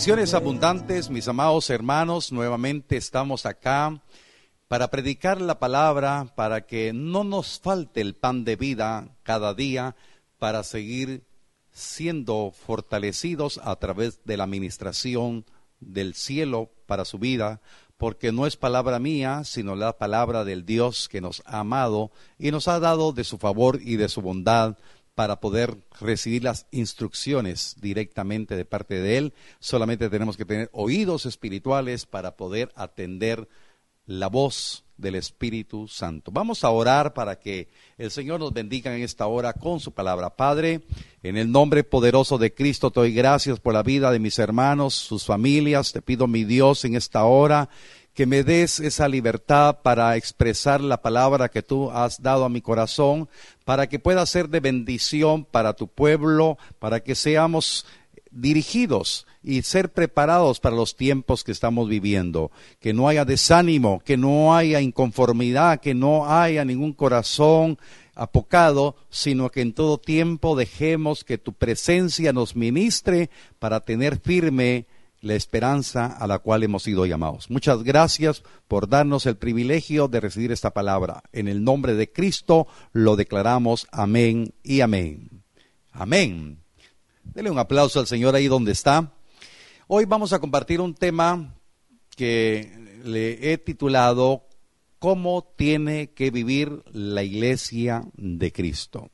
Bendiciones abundantes, mis amados hermanos. Nuevamente estamos acá para predicar la palabra, para que no nos falte el pan de vida cada día, para seguir siendo fortalecidos a través de la administración del cielo para su vida, porque no es palabra mía, sino la palabra del Dios que nos ha amado y nos ha dado de su favor y de su bondad para poder recibir las instrucciones directamente de parte de Él. Solamente tenemos que tener oídos espirituales para poder atender la voz del Espíritu Santo. Vamos a orar para que el Señor nos bendiga en esta hora con su palabra. Padre, en el nombre poderoso de Cristo te doy gracias por la vida de mis hermanos, sus familias. Te pido, mi Dios, en esta hora que me des esa libertad para expresar la palabra que tú has dado a mi corazón, para que pueda ser de bendición para tu pueblo, para que seamos dirigidos y ser preparados para los tiempos que estamos viviendo, que no haya desánimo, que no haya inconformidad, que no haya ningún corazón apocado, sino que en todo tiempo dejemos que tu presencia nos ministre para tener firme la esperanza a la cual hemos sido llamados. Muchas gracias por darnos el privilegio de recibir esta palabra. En el nombre de Cristo lo declaramos. Amén y amén. Amén. Dele un aplauso al Señor ahí donde está. Hoy vamos a compartir un tema que le he titulado ¿Cómo tiene que vivir la iglesia de Cristo?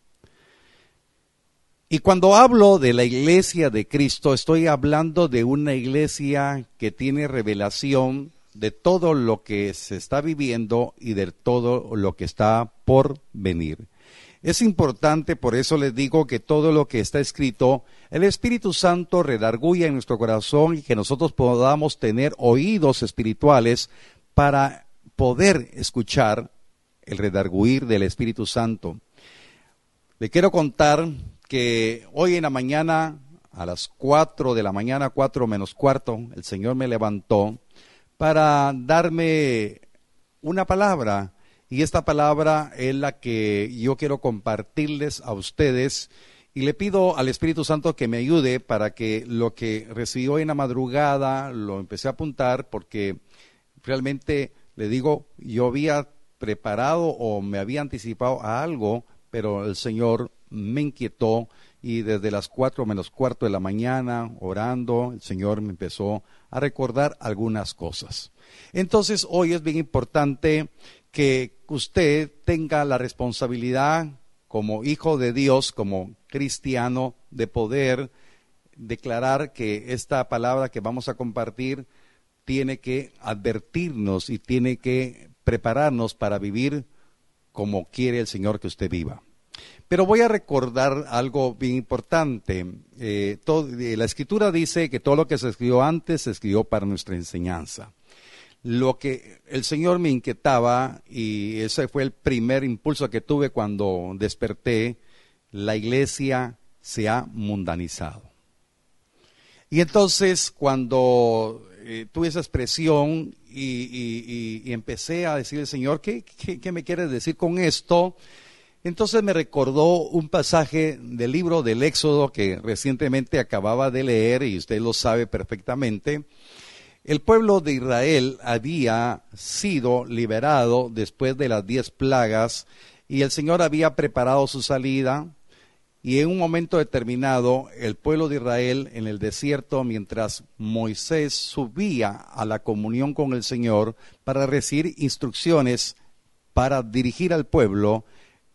Y cuando hablo de la iglesia de Cristo, estoy hablando de una iglesia que tiene revelación de todo lo que se está viviendo y de todo lo que está por venir. Es importante, por eso les digo que todo lo que está escrito, el Espíritu Santo redarguya en nuestro corazón y que nosotros podamos tener oídos espirituales para poder escuchar el redarguir del Espíritu Santo. Le quiero contar que hoy en la mañana, a las cuatro de la mañana, cuatro menos cuarto, el Señor me levantó para darme una palabra. Y esta palabra es la que yo quiero compartirles a ustedes. Y le pido al Espíritu Santo que me ayude para que lo que recibí hoy en la madrugada lo empecé a apuntar porque realmente le digo, yo había preparado o me había anticipado a algo, pero el Señor me inquietó y desde las cuatro menos cuarto de la mañana, orando, el Señor me empezó a recordar algunas cosas. Entonces, hoy es bien importante que usted tenga la responsabilidad como hijo de Dios, como cristiano, de poder declarar que esta palabra que vamos a compartir tiene que advertirnos y tiene que prepararnos para vivir como quiere el Señor que usted viva. Pero voy a recordar algo bien importante. Eh, eh, la escritura dice que todo lo que se escribió antes se escribió para nuestra enseñanza. Lo que el Señor me inquietaba, y ese fue el primer impulso que tuve cuando desperté, la iglesia se ha mundanizado. Y entonces cuando eh, tuve esa expresión y, empecé a decirle, Señor, ¿qué, qué, qué me quieres decir con esto? Entonces me recordó un pasaje del libro del Éxodo que recientemente acababa de leer y usted lo sabe perfectamente. El pueblo de Israel había sido liberado después de las diez plagas y el Señor había preparado su salida y en un momento determinado el pueblo de Israel en el desierto mientras Moisés subía a la comunión con el Señor para recibir instrucciones para dirigir al pueblo,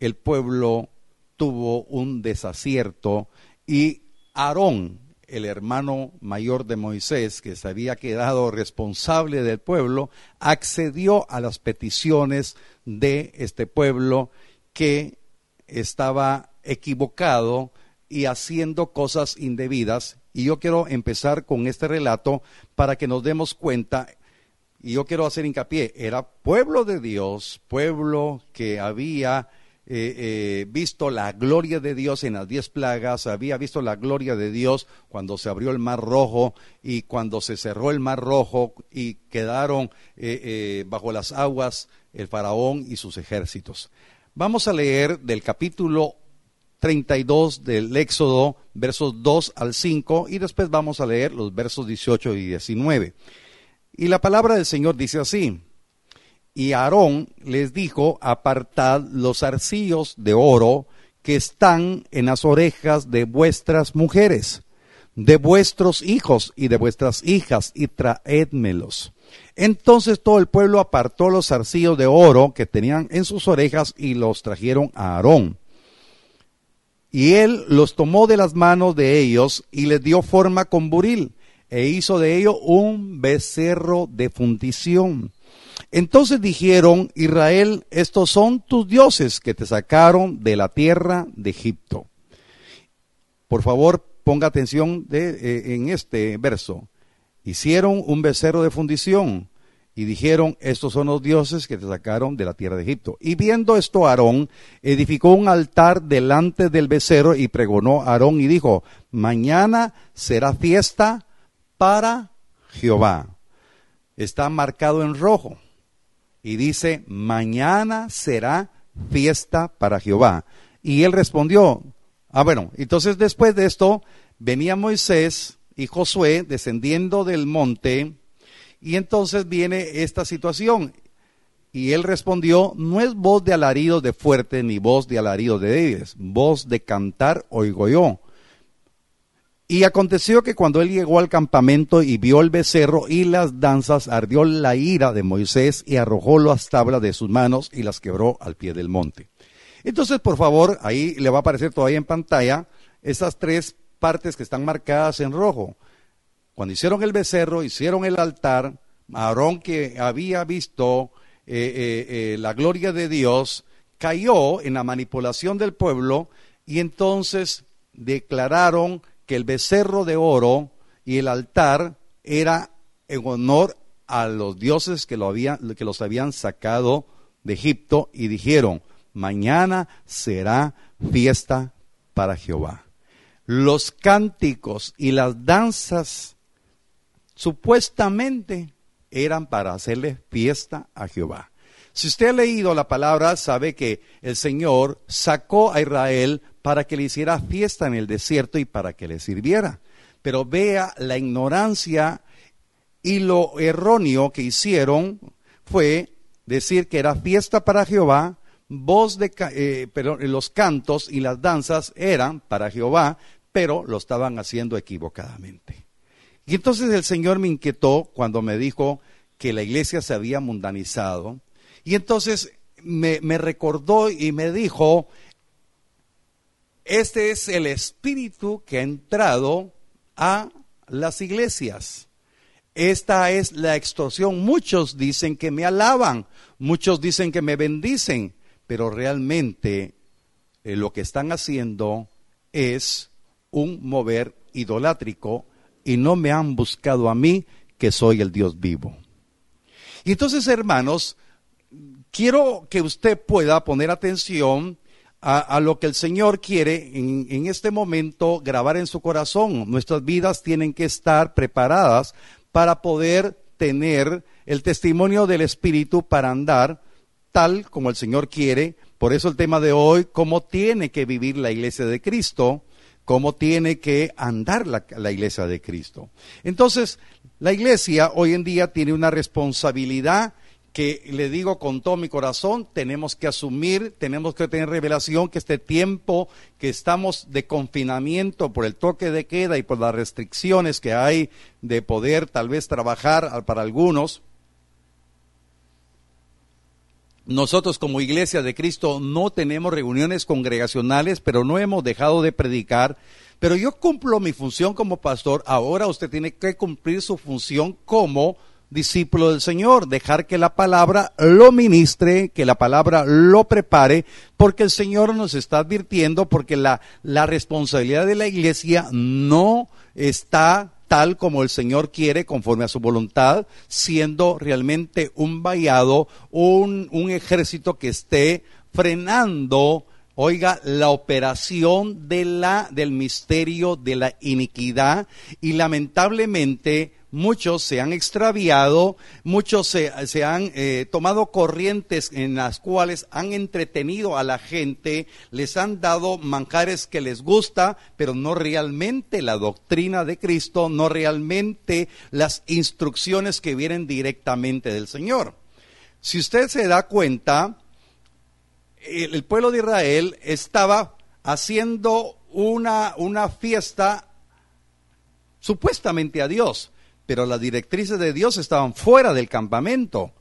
el pueblo tuvo un desacierto y Aarón, el hermano mayor de Moisés, que se había quedado responsable del pueblo, accedió a las peticiones de este pueblo que estaba equivocado y haciendo cosas indebidas. Y yo quiero empezar con este relato para que nos demos cuenta y yo quiero hacer hincapié, era pueblo de Dios, pueblo que había eh, eh, visto la gloria de Dios en las diez plagas, había visto la gloria de Dios cuando se abrió el mar rojo y cuando se cerró el mar rojo y quedaron eh, bajo las aguas el faraón y sus ejércitos. Vamos a leer del capítulo 32 del Éxodo, versos 2 al 5, y después vamos a leer los versos 18 y 19. Y la palabra del Señor dice así, y Aarón les dijo, apartad los arcillos de oro que están en las orejas de vuestras mujeres, de vuestros hijos y de vuestras hijas, y traédmelos. Entonces todo el pueblo apartó los arcillos de oro que tenían en sus orejas y los trajeron a Aarón. Y él los tomó de las manos de ellos y les dio forma con buril, e hizo de ello un becerro de fundición. Entonces dijeron, Israel, estos son tus dioses que te sacaron de la tierra de Egipto. Por favor, ponga atención eh, en este verso. Hicieron un becerro de fundición y dijeron, estos son los dioses que te sacaron de la tierra de Egipto. Y viendo esto, Aarón edificó un altar delante del becerro y pregonó a Aarón y dijo, mañana será fiesta para Jehová. Está marcado en rojo y dice, mañana será fiesta para Jehová. Y él respondió, ah bueno, entonces después de esto venía Moisés y Josué descendiendo del monte y entonces viene esta situación. Y él respondió, no es voz de alarido de fuerte ni voz de alarido de débiles, voz de cantar oigo yo. Y aconteció que cuando él llegó al campamento y vio el becerro y las danzas, ardió la ira de Moisés y arrojó las tablas de sus manos y las quebró al pie del monte. Entonces, por favor, ahí le va a aparecer todavía en pantalla esas tres partes que están marcadas en rojo. Cuando hicieron el becerro, hicieron el altar, Aarón que había visto eh, eh, eh, la gloria de Dios, cayó en la manipulación del pueblo y entonces declararon que el becerro de oro y el altar era en honor a los dioses que, lo habían, que los habían sacado de Egipto y dijeron, mañana será fiesta para Jehová. Los cánticos y las danzas supuestamente eran para hacerle fiesta a Jehová. Si usted ha leído la palabra, sabe que el Señor sacó a Israel para que le hiciera fiesta en el desierto y para que le sirviera. Pero vea la ignorancia y lo erróneo que hicieron fue decir que era fiesta para Jehová, voz de, eh, pero los cantos y las danzas eran para Jehová, pero lo estaban haciendo equivocadamente. Y entonces el Señor me inquietó cuando me dijo que la iglesia se había mundanizado. Y entonces me, recordó y me dijo, este es el espíritu que ha entrado a las iglesias. Esta es la extorsión. Muchos dicen que me alaban, muchos dicen que me bendicen, pero realmente eh, lo que están haciendo es un mover idolátrico y no me han buscado a mí, que soy el Dios vivo. Y entonces, hermanos, quiero que usted pueda poner atención a, lo que el Señor quiere en, este momento grabar en su corazón. Nuestras vidas tienen que estar preparadas para poder tener el testimonio del Espíritu para andar tal como el Señor quiere. Por eso el tema de hoy, cómo tiene que vivir la iglesia de Cristo cómo tiene que andar la, iglesia de Cristo. Entonces, la iglesia hoy en día tiene una responsabilidad que le digo con todo mi corazón, tenemos que asumir, tenemos que tener revelación que este tiempo que estamos de confinamiento por el toque de queda y por las restricciones que hay de poder tal vez trabajar para algunos, nosotros como iglesia de Cristo no tenemos reuniones congregacionales, pero no hemos dejado de predicar. Pero yo cumplo mi función como pastor, ahora usted tiene que cumplir su función como discípulo del Señor, dejar que la palabra lo ministre, que la palabra lo prepare, porque el Señor nos está advirtiendo, porque la, la responsabilidad de la iglesia no está tal como el Señor quiere, conforme a su voluntad, siendo realmente un vallado, un, un ejército que esté frenando, oiga, la operación de la, del misterio de la iniquidad y lamentablemente muchos se han extraviado, muchos se, han eh, tomado corrientes en las cuales han entretenido a la gente, les han dado manjares que les gusta, pero no realmente la doctrina de Cristo, no realmente las instrucciones que vienen directamente del Señor. Si usted se da cuenta, el, el pueblo de Israel estaba haciendo una, una fiesta supuestamente a Dios, pero las directrices de Dios estaban fuera del campamento.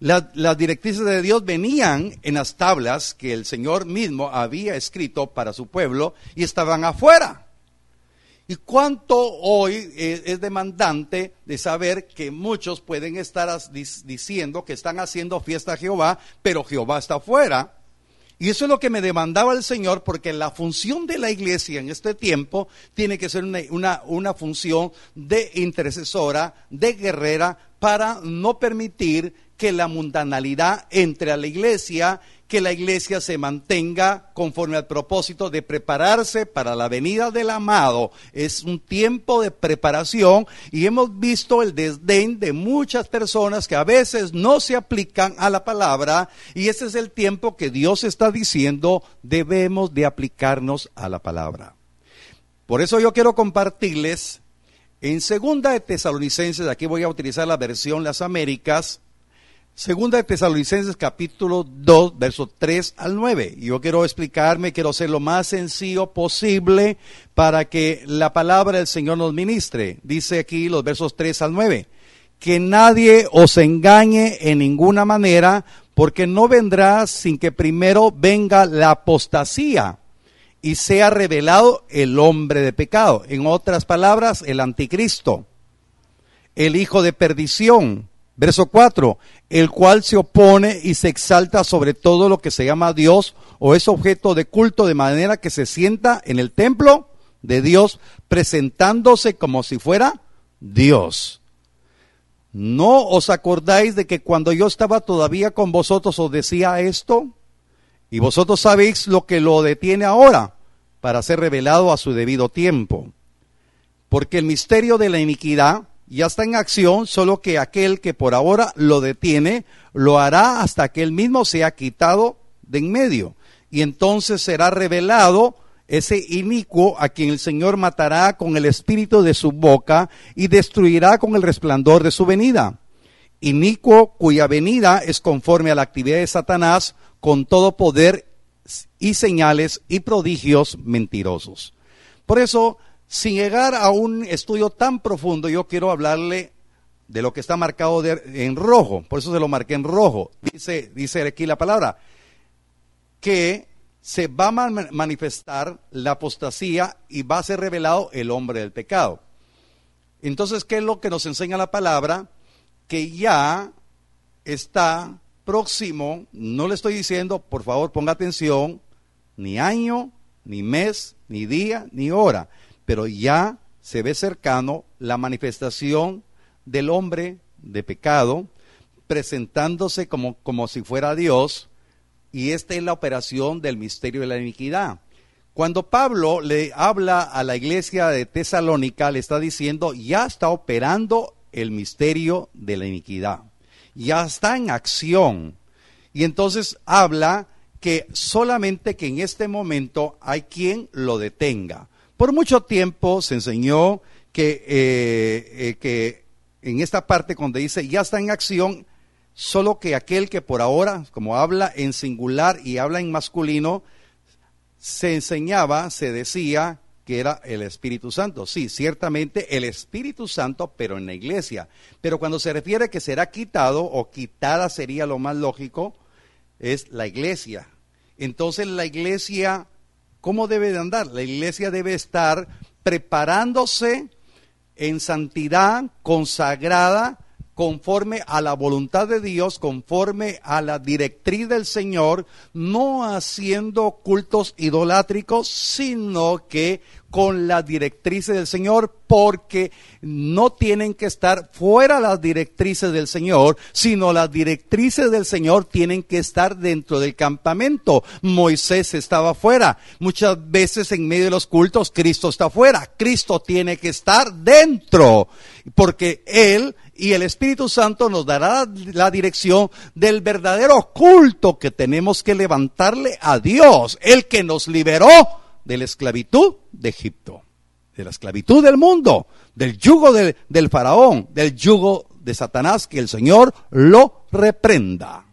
las directrices de Dios venían en las tablas que el Señor mismo había escrito para su pueblo y estaban afuera. ¿Y cuánto hoy es demandante de saber que muchos pueden estar diciendo que están haciendo fiesta a Jehová, pero Jehová está afuera? Y eso es lo que me demandaba el Señor, porque la función de la iglesia en este tiempo tiene que ser una, una, función de intercesora, de guerrera, para no permitir que la mundanalidad entre a la iglesia que la iglesia se mantenga conforme al propósito de prepararse para la venida del amado. Es un tiempo de preparación y hemos visto el desdén de muchas personas que a veces no se aplican a la palabra y ese es el tiempo que Dios está diciendo debemos de aplicarnos a la palabra. Por eso yo quiero compartirles en segunda de Tesalonicenses, aquí voy a utilizar la versión Las Américas, Segunda de Tesalonicenses capítulo 2, versos 3 al 9. Yo quiero explicarme, quiero ser lo más sencillo posible para que la palabra del Señor nos ministre. Dice aquí los versos 3 al 9. Que nadie os engañe en ninguna manera, porque no vendrá sin que primero venga la apostasía y sea revelado el hombre de pecado. En otras palabras, el anticristo, el hijo de perdición Verso 4, el cual se opone y se exalta sobre todo lo que se llama Dios o es objeto de culto de manera que se sienta en el templo de Dios presentándose como si fuera Dios. ¿No os acordáis de que cuando yo estaba todavía con vosotros os decía esto? Y vosotros sabéis lo que lo detiene ahora para ser revelado a su debido tiempo. Porque el misterio de la iniquidad ya está en acción, solo que aquel que por ahora lo detiene, lo hará hasta que él mismo sea quitado de en medio. Y entonces será revelado ese inicuo a quien el Señor matará con el espíritu de su boca y destruirá con el resplandor de su venida. Inicuo cuya venida es conforme a la actividad de Satanás con todo poder y señales y prodigios mentirosos. Por eso sin llegar a un estudio tan profundo, yo quiero hablarle de lo que está marcado en rojo, por eso se lo marqué en rojo. Dice, dice aquí la palabra, que se va a manifestar la apostasía y va a ser revelado el hombre del pecado. Entonces, ¿qué es lo que nos enseña la palabra? Que ya está próximo, no le estoy diciendo, por favor ponga atención, ni año, ni mes, ni día, ni hora pero ya se ve cercano la manifestación del hombre de pecado, presentándose como, como si fuera Dios, y esta es la operación del misterio de la iniquidad. Cuando Pablo le habla a la iglesia de Tesalónica, le está diciendo, ya está operando el misterio de la iniquidad, ya está en acción. Y entonces habla que solamente que en este momento hay quien lo detenga. Por mucho tiempo se enseñó que, eh, eh, en esta parte cuando dice ya está en acción, solo que aquel que por ahora, como habla en singular y habla en masculino, se enseñaba, se decía que era el Espíritu Santo. Sí, ciertamente el Espíritu Santo, pero en la iglesia. Pero cuando se refiere que será quitado o quitada sería lo más lógico, es la iglesia. Entonces la iglesia ¿Cómo debe de andar? La iglesia debe estar preparándose en santidad, consagrada, conforme a la voluntad de Dios, conforme a la directriz del Señor, no haciendo cultos idolátricos, sino que con las directrices del Señor, porque no tienen que estar fuera las directrices del Señor, sino las directrices del Señor tienen que estar dentro del campamento. Moisés estaba fuera. Muchas veces en medio de los cultos Cristo está fuera. Cristo tiene que estar dentro, porque Él y el Espíritu Santo nos dará la dirección del verdadero culto que tenemos que levantarle a Dios, el que nos liberó de la esclavitud de Egipto, de la esclavitud del mundo, del yugo del faraón, del yugo de Satanás, que el Señor lo reprenda.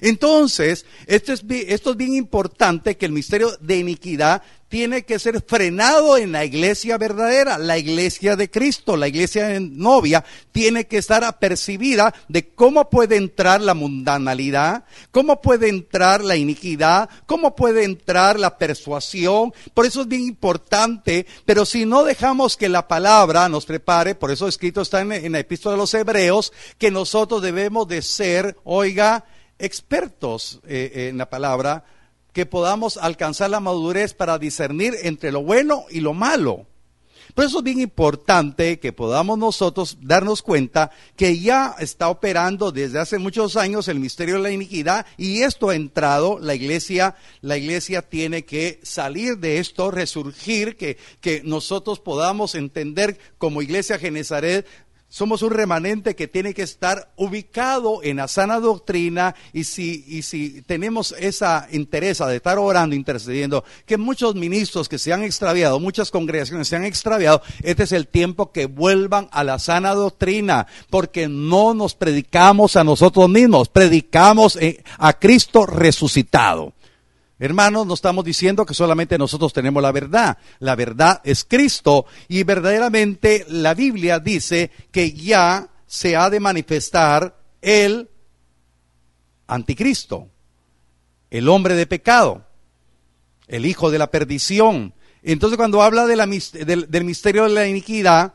Entonces, esto es, esto es bien importante que el misterio de iniquidad tiene que ser frenado en la iglesia verdadera, la iglesia de Cristo, la iglesia novia, tiene que estar apercibida de cómo puede entrar la mundanalidad, cómo puede entrar la iniquidad, cómo puede entrar la persuasión. Por eso es bien importante, pero si no dejamos que la palabra nos prepare, por eso escrito está en, en la epístola de los hebreos, que nosotros debemos de ser, oiga, expertos eh, en la palabra, que podamos alcanzar la madurez para discernir entre lo bueno y lo malo. Por eso es bien importante que podamos nosotros darnos cuenta que ya está operando desde hace muchos años el misterio de la iniquidad y esto ha entrado, la iglesia, la iglesia tiene que salir de esto, resurgir, que, que nosotros podamos entender como iglesia Genezaret somos un remanente que tiene que estar ubicado en la sana doctrina y si, y si tenemos esa interés de estar orando, intercediendo, que muchos ministros que se han extraviado, muchas congregaciones se han extraviado, este es el tiempo que vuelvan a la sana doctrina, porque no nos predicamos a nosotros mismos, predicamos eh, a Cristo resucitado. Hermanos, no estamos diciendo que solamente nosotros tenemos la verdad. La verdad es Cristo y verdaderamente la Biblia dice que ya se ha de manifestar el anticristo, el hombre de pecado, el hijo de la perdición. Entonces cuando habla del, misterio de la iniquidad,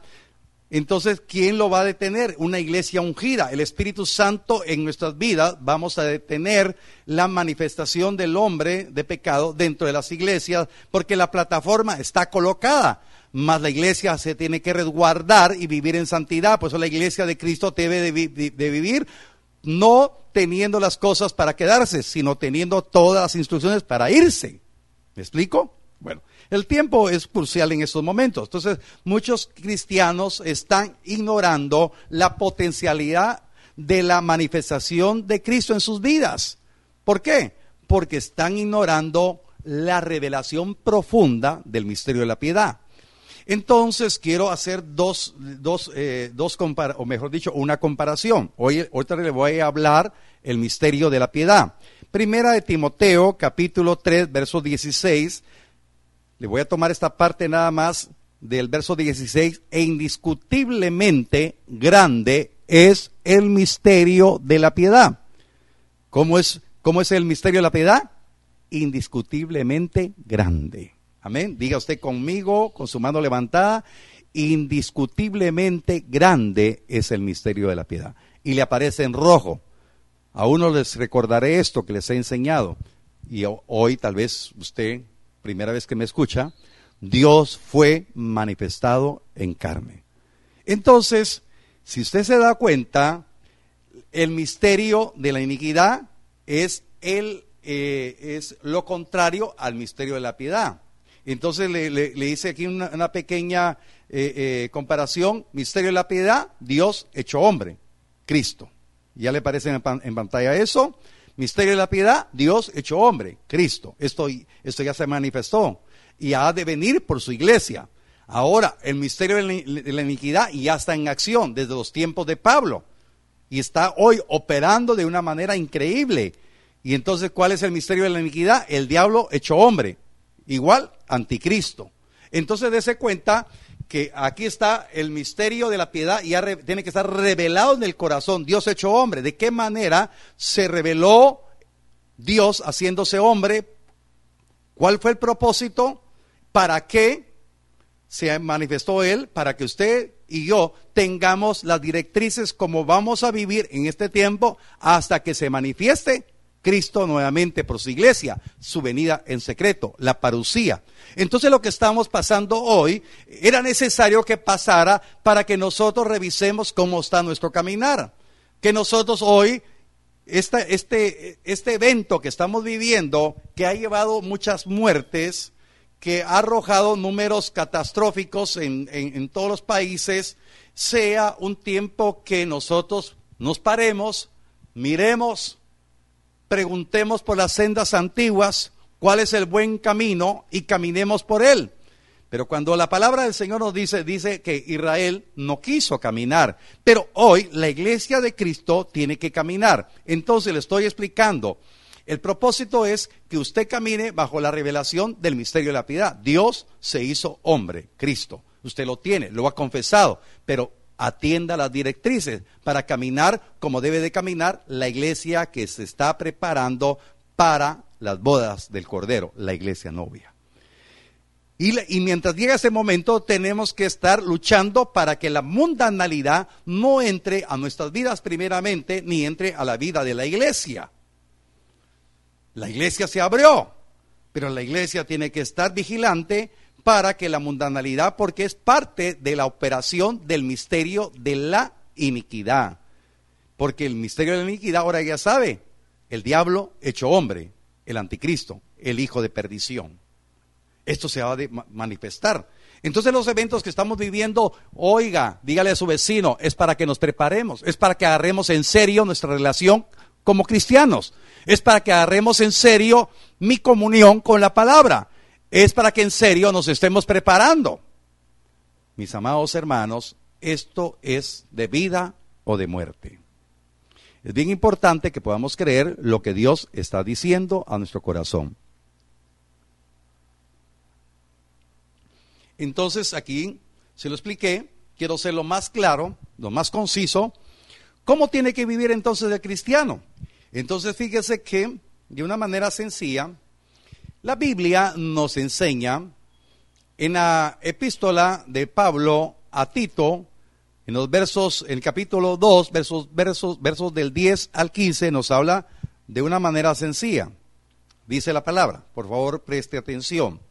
entonces, ¿quién lo va a detener? Una iglesia ungida. El Espíritu Santo en nuestras vidas vamos a detener la manifestación del hombre de pecado dentro de las iglesias porque la plataforma está colocada. Mas la iglesia se tiene que resguardar y vivir en santidad. Por eso la iglesia de Cristo debe de, vivir no teniendo las cosas para quedarse, sino teniendo todas las instrucciones para irse. ¿Me explico? Bueno, el tiempo es crucial en estos momentos. Entonces, muchos cristianos están ignorando la potencialidad de la manifestación de Cristo en sus vidas. ¿Por qué? Porque están ignorando la revelación profunda del misterio de la piedad. Entonces quiero hacer dos, dos, eh, o mejor dicho, una comparación. Hoy, ahorita le voy a hablar el misterio de la piedad. Primera de Timoteo, capítulo 3, verso 16, le voy a tomar esta parte nada más del verso 16, e indiscutiblemente grande es el misterio de la piedad. ¿Cómo es, cómo es el misterio de la piedad? Indiscutiblemente grande. Amén. Diga usted conmigo, con su mano levantada, indiscutiblemente grande es el misterio de la piedad. Y le aparece en rojo. A uno les recordaré esto que les he enseñado. Y hoy tal vez usted primera vez que me escucha, Dios fue manifestado en carne. Entonces, si usted se da cuenta, el misterio de la iniquidad es, el, eh, es lo contrario al misterio de la piedad. Entonces le, hice aquí una, pequeña eh, eh, comparación. Misterio de la piedad, Dios hecho hombre, Cristo. ¿Ya le parece en, en pantalla eso? Misterio de la piedad, Dios hecho hombre, Cristo. Esto, ya se manifestó y ha de venir por su iglesia. Ahora, el misterio de la iniquidad ya está en acción desde los tiempos de Pablo y está hoy operando de una manera increíble. Y entonces, ¿cuál es el misterio de la iniquidad? El diablo hecho hombre, igual anticristo. Entonces, dése cuenta que aquí está el misterio de la piedad y ya tiene que estar revelado en el corazón, Dios hecho hombre. ¿De qué manera se reveló Dios haciéndose hombre? ¿Cuál fue el propósito? ¿Para qué se manifestó Él? Para que usted y yo tengamos las directrices como vamos a vivir en este tiempo hasta que se manifieste Cristo nuevamente por su iglesia, su venida en secreto, la parucía. Entonces lo que estamos pasando hoy era necesario que pasara para que nosotros revisemos cómo está nuestro caminar. Que nosotros hoy, este, este evento que estamos viviendo, que ha llevado muchas muertes, que ha arrojado números catastróficos en, en todos los países, sea un tiempo que nosotros nos paremos, miremos, preguntemos por las sendas antiguas cuál es el buen camino y caminemos por él. Pero cuando la palabra del Señor nos dice, dice que Israel no quiso caminar, pero hoy la iglesia de Cristo tiene que caminar. Entonces le estoy explicando, el propósito es que usted camine bajo la revelación del misterio de la piedad. Dios se hizo hombre, Cristo. Usted lo tiene, lo ha confesado, pero atienda las directrices para caminar como debe de caminar la iglesia que se está preparando para las bodas del Cordero, la iglesia novia. Y, mientras llega ese momento tenemos que estar luchando para que la mundanalidad no entre a nuestras vidas primeramente, ni entre a la vida de la iglesia. La iglesia se abrió, pero la iglesia tiene que estar vigilante para que la mundanalidad, porque es parte de la operación del misterio de la iniquidad. Porque el misterio de la iniquidad ahora ya sabe, el diablo hecho hombre, el anticristo, el hijo de perdición. Esto se va a manifestar. Entonces los eventos que estamos viviendo, oiga, dígale a su vecino, es para que nos preparemos, es para que agarremos en serio nuestra relación como cristianos, es para que agarremos en serio mi comunión con la palabra es para que en serio nos estemos preparando. Mis amados hermanos, esto es de vida o de muerte. Es bien importante que podamos creer lo que Dios está diciendo a nuestro corazón. Entonces aquí se lo expliqué, quiero ser lo más claro, lo más conciso. ¿Cómo tiene que vivir entonces el cristiano? Entonces fíjese que de una manera sencilla, la Biblia nos enseña en la epístola de Pablo a Tito, en los versos, en el capítulo 2, versos, versos, versos del 10 al 15, nos habla de una manera sencilla. Dice la palabra, por favor preste atención.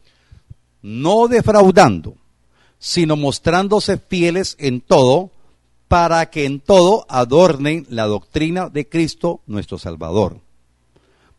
No defraudando, sino mostrándose fieles en todo, para que en todo adornen la doctrina de Cristo nuestro Salvador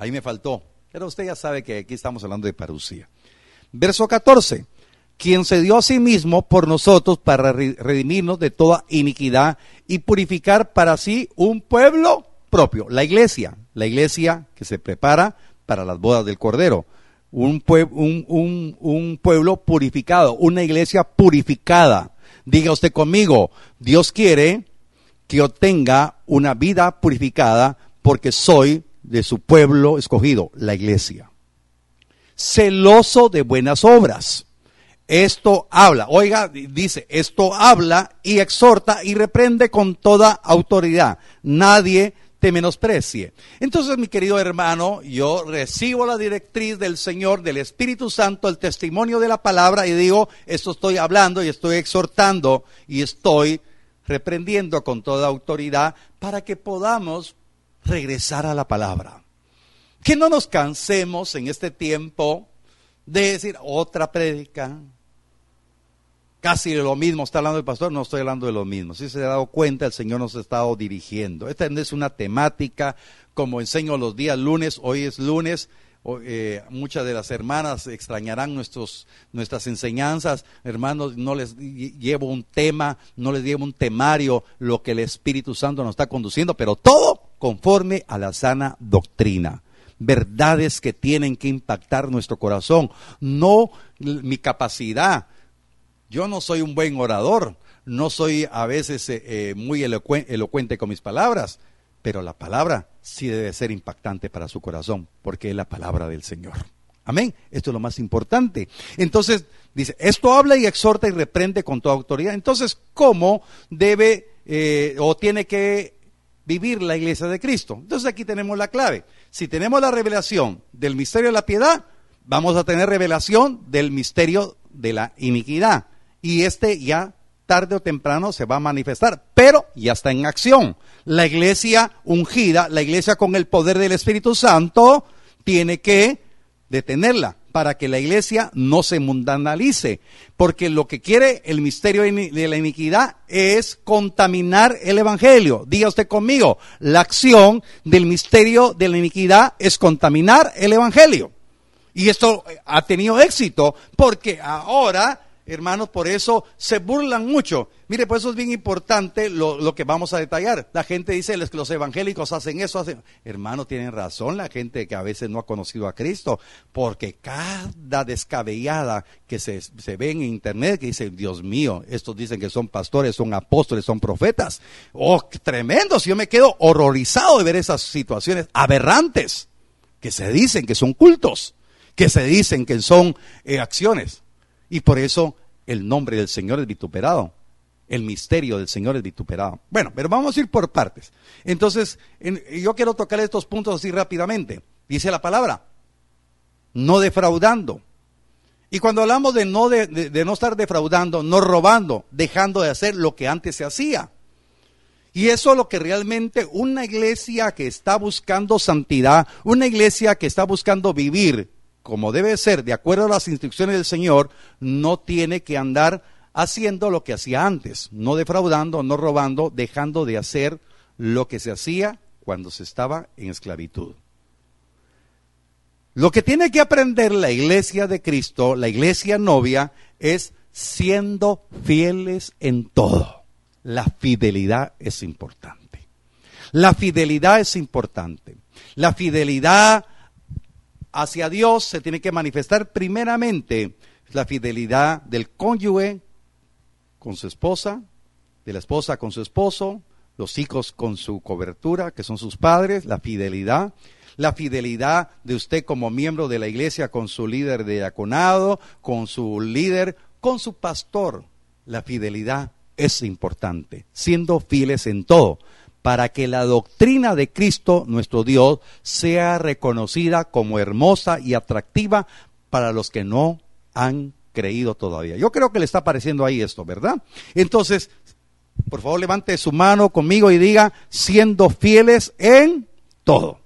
Ahí me faltó. Pero usted ya sabe que aquí estamos hablando de parucía. Verso 14. Quien se dio a sí mismo por nosotros para redimirnos de toda iniquidad y purificar para sí un pueblo propio, la iglesia, la iglesia que se prepara para las bodas del Cordero, un, pueblo purificado, una iglesia purificada. Diga usted conmigo, Dios quiere que yo tenga una vida purificada porque soy de su pueblo escogido, la iglesia. Celoso de buenas obras. Esto habla, oiga, dice, esto habla y exhorta y reprende con toda autoridad. Nadie te menosprecie. Entonces, mi querido hermano, yo recibo la directriz del Señor, del Espíritu Santo, el testimonio de la palabra y digo, esto estoy hablando y estoy exhortando y estoy reprendiendo con toda autoridad para que podamos regresar a la palabra. Que no nos cansemos en este tiempo de decir otra prédica. Casi lo mismo está hablando el pastor, no estoy hablando de lo mismo. Si se ha dado cuenta, el Señor nos ha estado dirigiendo. Esta es una temática, como enseño los días lunes, hoy es lunes, eh, muchas de las hermanas extrañarán nuestros, nuestras enseñanzas. Hermanos, no les llevo un tema, no les llevo un temario, lo que el Espíritu Santo nos está conduciendo, pero todo conforme a la sana doctrina. Verdades que tienen que impactar nuestro corazón, no mi capacidad. Yo no soy un buen orador, no soy a veces eh, eh, muy elocuente con mis palabras, pero la palabra sí debe ser impactante para su corazón, porque es la palabra del Señor. Amén. Esto es lo más importante. Entonces, dice, esto habla y exhorta y reprende con toda autoridad. Entonces, ¿cómo debe eh, o tiene que vivir la iglesia de Cristo? Entonces aquí tenemos la clave. Si tenemos la revelación del misterio de la piedad, vamos a tener revelación del misterio de la iniquidad. Y este ya tarde o temprano se va a manifestar, pero ya está en acción. La iglesia ungida, la iglesia con el poder del Espíritu Santo, tiene que detenerla para que la iglesia no se mundanalice, porque lo que quiere el misterio de la iniquidad es contaminar el evangelio. Diga usted conmigo, la acción del misterio de la iniquidad es contaminar el evangelio. Y esto ha tenido éxito porque ahora hermanos, por eso se burlan mucho. Mire, por eso es bien importante lo, que vamos a detallar. La gente dice que los evangélicos hacen eso, hacen... Hermano, tienen razón la gente que a veces no ha conocido a Cristo, porque cada descabellada que se, ve en internet, que dice, Dios mío, estos dicen que son pastores, son apóstoles, son profetas. Oh, tremendos, yo me quedo horrorizado de ver esas situaciones aberrantes, que se dicen que son cultos, que se dicen que son eh, acciones. Y por eso el nombre del Señor es vituperado. El misterio del Señor es vituperado. Bueno, pero vamos a ir por partes. Entonces, yo quiero tocar estos puntos así rápidamente. Dice la palabra, no defraudando. Y cuando hablamos de no, de no estar defraudando, no robando, dejando de hacer lo que antes se hacía. Y eso es lo que realmente una iglesia que está buscando santidad, una iglesia que está buscando vivir como debe ser, de acuerdo a las instrucciones del Señor, no tiene que andar haciendo lo que hacía antes, no defraudando, no robando, dejando de hacer lo que se hacía cuando se estaba en esclavitud. Lo que tiene que aprender la iglesia de Cristo, la iglesia novia, es siendo fieles en todo. La fidelidad es importante. La fidelidad es importante. La fidelidad hacia Dios se tiene que manifestar primeramente la fidelidad del cónyuge con su esposa, de la esposa con su esposo, los hijos con su cobertura, que son sus padres, la fidelidad, la fidelidad de usted como miembro de la iglesia con su líder de diaconado, con su líder, con su pastor. La fidelidad es importante, siendo fieles en todo para que la doctrina de Cristo, nuestro Dios, sea reconocida como hermosa y atractiva para los que no han creído todavía. Yo creo que le está apareciendo ahí esto, ¿verdad? Entonces, por favor, levante su mano conmigo y diga, siendo fieles en todo,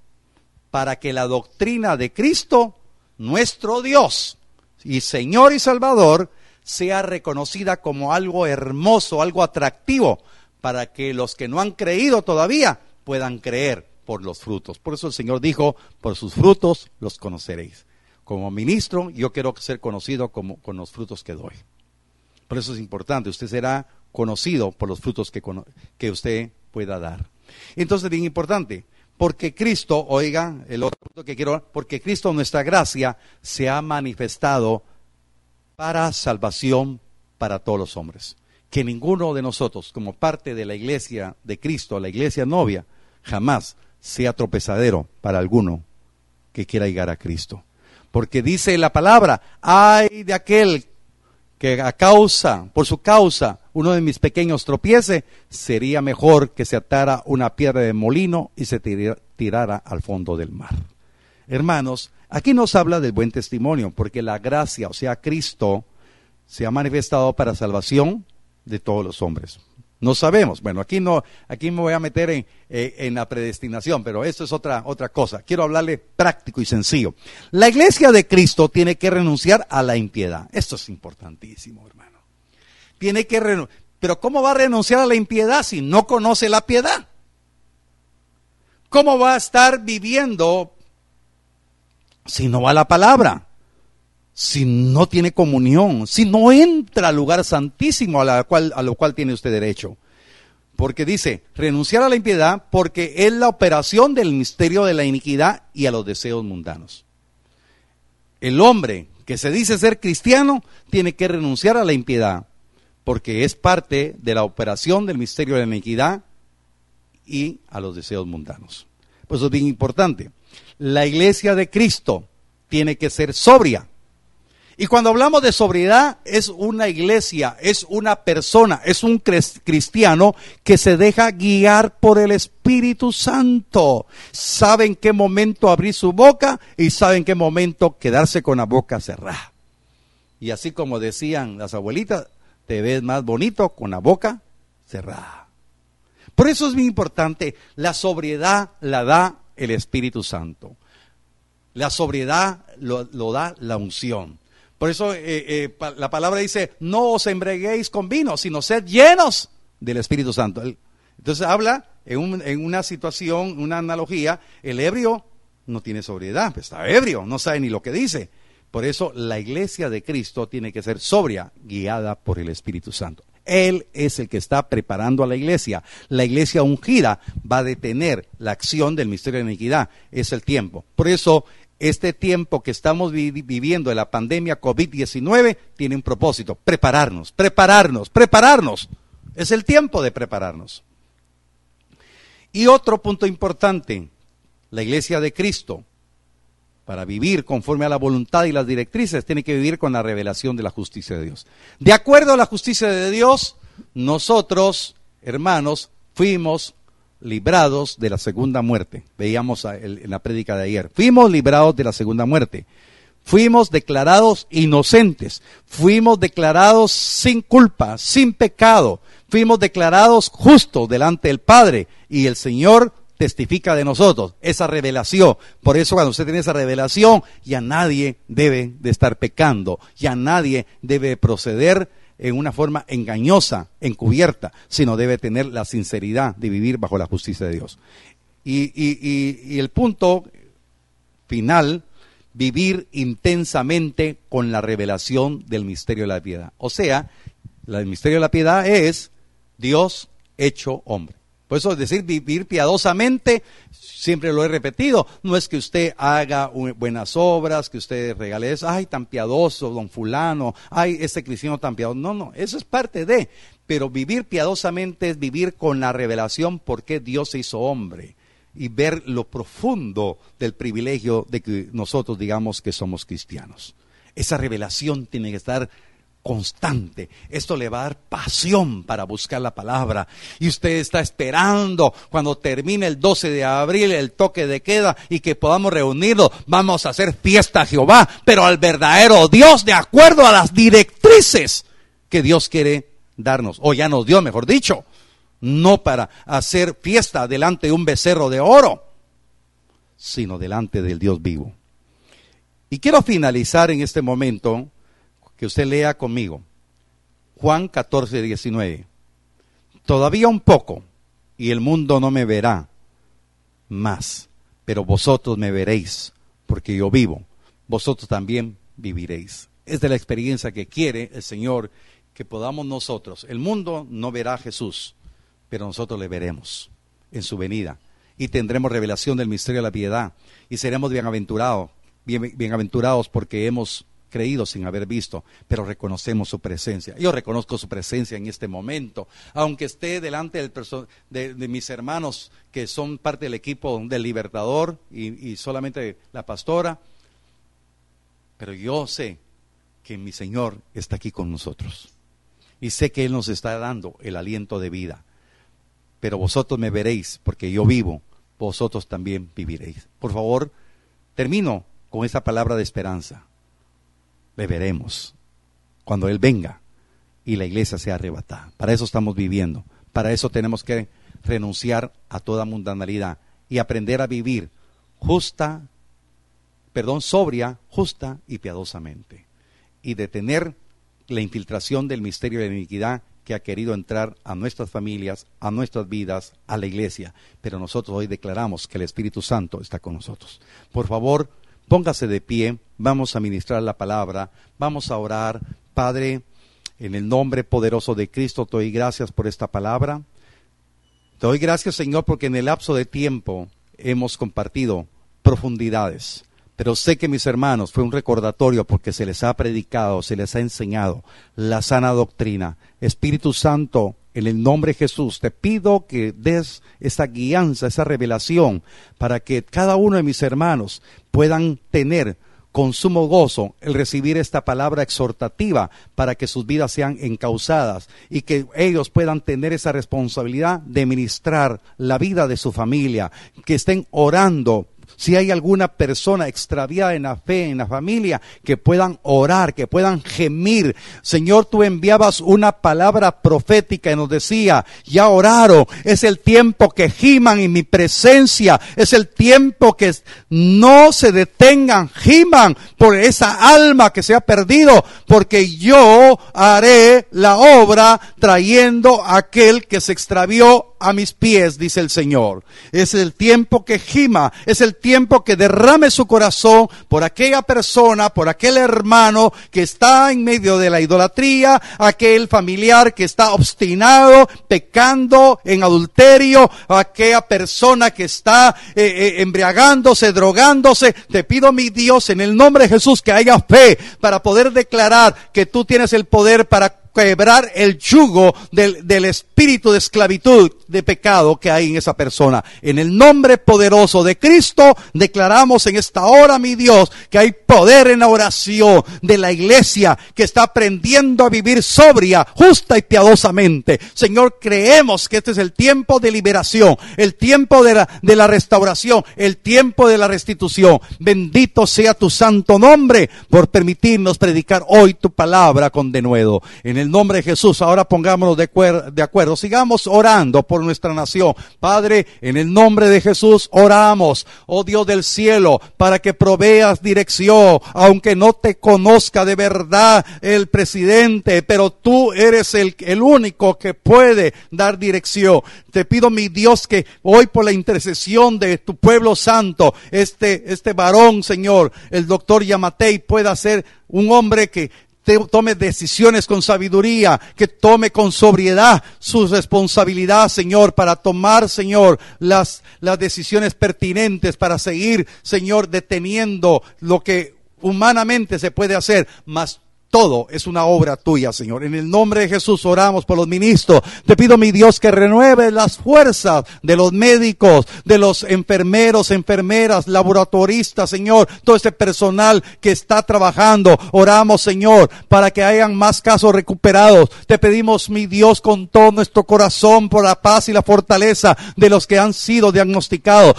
para que la doctrina de Cristo, nuestro Dios y Señor y Salvador, sea reconocida como algo hermoso, algo atractivo para que los que no han creído todavía puedan creer por los frutos. Por eso el Señor dijo, por sus frutos los conoceréis. Como ministro, yo quiero ser conocido como, con los frutos que doy. Por eso es importante, usted será conocido por los frutos que, que usted pueda dar. Entonces, bien importante, porque Cristo, oiga, el otro punto que quiero, porque Cristo, nuestra gracia, se ha manifestado para salvación para todos los hombres que ninguno de nosotros, como parte de la iglesia de Cristo, la iglesia novia, jamás sea tropezadero para alguno que quiera llegar a Cristo. Porque dice la palabra, ay de aquel que a causa, por su causa, uno de mis pequeños tropiece, sería mejor que se atara una piedra de molino y se tirara al fondo del mar. Hermanos, aquí nos habla del buen testimonio, porque la gracia, o sea, Cristo, se ha manifestado para salvación de todos los hombres. No sabemos. Bueno, aquí no, aquí me voy a meter en, eh, en, la predestinación, pero esto es otra, otra cosa. Quiero hablarle práctico y sencillo. La iglesia de Cristo tiene que renunciar a la impiedad. Esto es importantísimo, hermano. Tiene que renunciar. Pero ¿cómo va a renunciar a la impiedad si no conoce la piedad? ¿Cómo va a estar viviendo si no va a la palabra? Si no tiene comunión, si no entra al lugar santísimo a, cual, lo cual tiene usted derecho. Porque dice, renunciar a la impiedad porque es la operación del misterio de la iniquidad y a los deseos mundanos. El hombre que se dice ser cristiano tiene que renunciar a la impiedad porque es parte de la operación del misterio de la iniquidad y a los deseos mundanos. Pues eso es bien importante. La iglesia de Cristo tiene que ser sobria. Y cuando hablamos de sobriedad, es una iglesia, es una persona, es un cristiano que se deja guiar por el Espíritu Santo. Sabe en qué momento abrir su boca y sabe en qué momento quedarse con la boca cerrada. Y así como decían las abuelitas, te ves más bonito con la boca cerrada. Por eso es muy importante, la sobriedad la da el Espíritu Santo. La sobriedad lo, da la unción. Por eso eh, eh, la palabra dice, no os embreguéis con vino, sino sed llenos del Espíritu Santo. Entonces habla en, en una situación, una analogía, el ebrio no tiene sobriedad, pues está ebrio, no sabe ni lo que dice. Por eso la iglesia de Cristo tiene que ser sobria, guiada por el Espíritu Santo. Él es el que está preparando a la iglesia. La iglesia ungida va a detener la acción del misterio de iniquidad. Es el tiempo. Por eso este tiempo que estamos viviendo de la pandemia COVID-19 tiene un propósito, prepararnos, prepararnos, prepararnos. Es el tiempo de prepararnos. Y otro punto importante, la iglesia de Cristo, para vivir conforme a la voluntad y las directrices, tiene que vivir con la revelación de la justicia de Dios. De acuerdo a la justicia de Dios, nosotros, hermanos, fuimos librados de la segunda muerte. Veíamos en la prédica de ayer. Fuimos librados de la segunda muerte. Fuimos declarados inocentes. Fuimos declarados sin culpa, sin pecado. Fuimos declarados justos delante del Padre. Y el Señor testifica de nosotros, esa revelación. Por eso cuando usted tiene esa revelación, ya nadie debe de estar pecando, ya nadie debe proceder en una forma engañosa, encubierta, sino debe tener la sinceridad de vivir bajo la justicia de Dios. Y, el punto final, vivir intensamente con la revelación del misterio de la piedad. O sea, el misterio de la piedad es Dios hecho hombre. Por eso decir vivir piadosamente, siempre lo he repetido, no es que usted haga buenas obras, que usted regale eso, ay, tan piadoso, don fulano, ay, ese cristiano tan piadoso. No, no, eso es parte de, pero vivir piadosamente es vivir con la revelación por qué Dios se hizo hombre y ver lo profundo del privilegio de que nosotros digamos que somos cristianos. Esa revelación tiene que estar constante. Esto le va a dar pasión para buscar la palabra. Y usted está esperando cuando termine el 12 de abril el toque de queda y que podamos reunirnos. Vamos a hacer fiesta a Jehová, pero al verdadero Dios de acuerdo a las directrices que Dios quiere darnos. O ya nos dio, mejor dicho. No para hacer fiesta delante de un becerro de oro, sino delante del Dios vivo. Y quiero finalizar en este momento que usted lea conmigo. Juan 14, 19. Todavía un poco y el mundo no me verá más, pero vosotros me veréis, porque yo vivo, vosotros también viviréis. Es de la experiencia que quiere el Señor que podamos nosotros. El mundo no verá a Jesús, pero nosotros le veremos en su venida y tendremos revelación del misterio de la piedad y seremos bienaventurados, bienaventurados porque hemos creído sin haber visto, pero reconocemos su presencia. Yo reconozco su presencia en este momento, aunque esté delante del de, de, mis hermanos que son parte del equipo del Libertador y, y solamente la pastora, pero yo sé que mi Señor está aquí con nosotros y sé que Él nos está dando el aliento de vida. Pero vosotros me veréis, porque yo vivo, vosotros también viviréis. Por favor, termino con esa palabra de esperanza le veremos cuando Él venga y la iglesia sea arrebatada. Para eso estamos viviendo. Para eso tenemos que renunciar a toda mundanalidad y aprender a vivir justa, perdón, sobria, justa y piadosamente. Y detener la infiltración del misterio de la iniquidad que ha querido entrar a nuestras familias, a nuestras vidas, a la iglesia. Pero nosotros hoy declaramos que el Espíritu Santo está con nosotros. Por favor, Póngase de pie, vamos a ministrar la palabra, vamos a orar. Padre, en el nombre poderoso de Cristo, te doy gracias por esta palabra. Te doy gracias, Señor, porque en el lapso de tiempo hemos compartido profundidades, Pero sé que mis hermanos fue un recordatorio porque se les ha predicado, se les ha enseñado la sana doctrina. Espíritu Santo, en el nombre de Jesús, te pido que des esa guianza, esa revelación, para que cada uno de mis hermanos puedan tener con sumo gozo el recibir esta palabra exhortativa para que sus vidas sean encausadas y que ellos puedan tener esa responsabilidad de ministrar la vida de su familia, que estén orando si hay alguna persona extraviada en la fe, en la familia, que puedan orar, que puedan gemir. Señor, tú enviabas una palabra profética y nos decía, ya oraron, es el tiempo que giman en mi presencia, es el tiempo que no se detengan, giman por esa alma que se ha perdido, porque yo haré la obra trayendo a aquel que se extravió a mis pies, dice el Señor. Es el tiempo que gima, es el tiempo que derrame su corazón por aquella persona, por aquel hermano que está en medio de la idolatría, aquel familiar que está obstinado, pecando en adulterio, aquella persona que está eh, eh, embriagándose, drogándose. Te pido, mi Dios, en el nombre de Jesús, que haya fe para poder declarar que tú tienes el poder para quebrar el yugo del, del, espíritu de esclavitud, de pecado que hay en esa persona. En el nombre poderoso de Cristo, declaramos en esta hora, mi Dios, que hay poder en la oración de la iglesia que está aprendiendo a vivir sobria, justa y piadosamente. Señor, creemos que este es el tiempo de liberación, el tiempo de la, de la restauración, el tiempo de la restitución. Bendito sea tu santo nombre por permitirnos predicar hoy tu palabra con denuedo. En el el nombre de Jesús, ahora pongámonos de, de acuerdo. Sigamos orando por nuestra nación. Padre, en el nombre de Jesús oramos, oh Dios del cielo, para que proveas dirección, aunque no te conozca de verdad el presidente, pero tú eres el, único que puede dar dirección. Te pido, mi Dios, que hoy por la intercesión de tu pueblo santo, este, este varón, Señor, el doctor Yamatei, pueda ser un hombre que tome decisiones con sabiduría, que tome con sobriedad su responsabilidad, Señor, para tomar, Señor, las, las decisiones pertinentes, para seguir, Señor, deteniendo lo que humanamente se puede hacer, mas todo es una obra tuya, Señor. En el nombre de Jesús oramos por los ministros. Te pido, mi Dios, que renueve las fuerzas de los médicos, de los enfermeros, enfermeras, laboratoristas, Señor. Todo este personal que está trabajando. Oramos, Señor, para que hayan más casos recuperados. Te pedimos, mi Dios, con todo nuestro corazón por la paz y la fortaleza de los que han sido diagnosticados.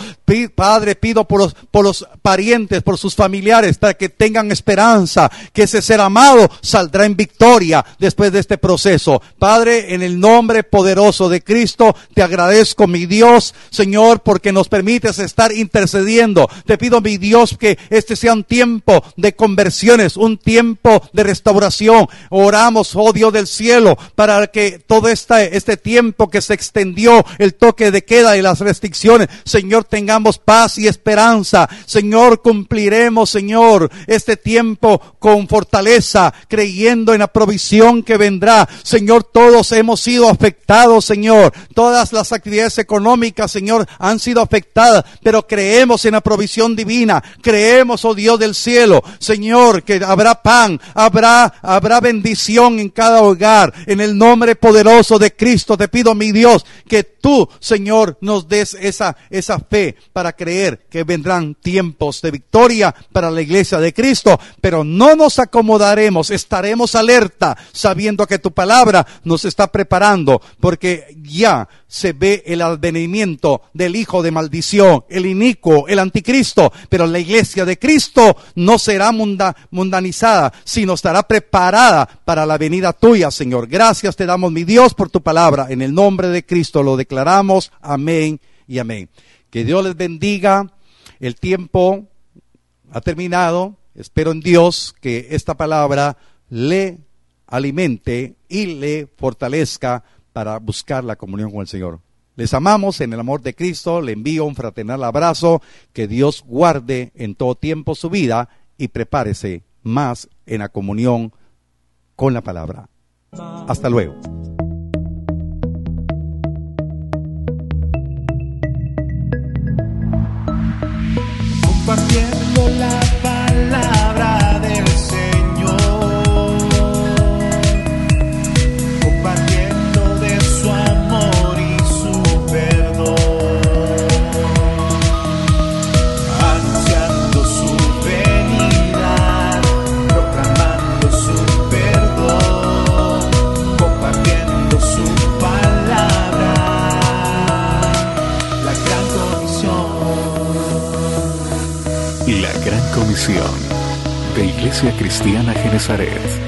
Padre, pido por los, parientes, por sus familiares, para que tengan esperanza, que ese ser amado saldrá en victoria después de este proceso. Padre, en el nombre poderoso de Cristo, te agradezco, mi Dios, Señor, porque nos permites estar intercediendo. Te pido, mi Dios, que este sea un tiempo de conversiones, un tiempo de restauración. Oramos, oh Dios del cielo, para que todo este, este tiempo que se extendió, el toque de queda y las restricciones, Señor, tengamos paz y esperanza. Señor, cumpliremos, Señor, este tiempo con fortaleza, creyendo en la provisión que vendrá. Señor, todos hemos sido afectados, Señor. Todas las actividades económicas, Señor, han sido afectadas, pero creemos en la provisión divina. Creemos, oh Dios del cielo, Señor, que habrá pan, habrá, habrá bendición en cada hogar. En el nombre poderoso de Cristo te pido, mi Dios, que tú, Señor, nos des esa, esa fe para creer que vendrán tiempos de victoria para la iglesia de Cristo, pero no nos acomodaremos estaremos alerta sabiendo que tu palabra nos está preparando porque ya se ve el advenimiento del hijo de maldición, el inicuo, el anticristo, pero la iglesia de Cristo no será mundanizada, sino estará preparada para la venida tuya, Señor. Gracias te damos, mi Dios, por tu palabra. En el nombre de Cristo lo declaramos. Amén y amén. Que Dios les bendiga. El tiempo ha terminado. Espero en Dios que esta palabra le alimente y le fortalezca para buscar la comunión con el Señor. Les amamos en el amor de Cristo, le envío un fraternal abrazo, que Dios guarde en todo tiempo su vida y prepárese más en la comunión con la palabra. Hasta luego. compartiendo la De Iglesia Cristiana Genezaret.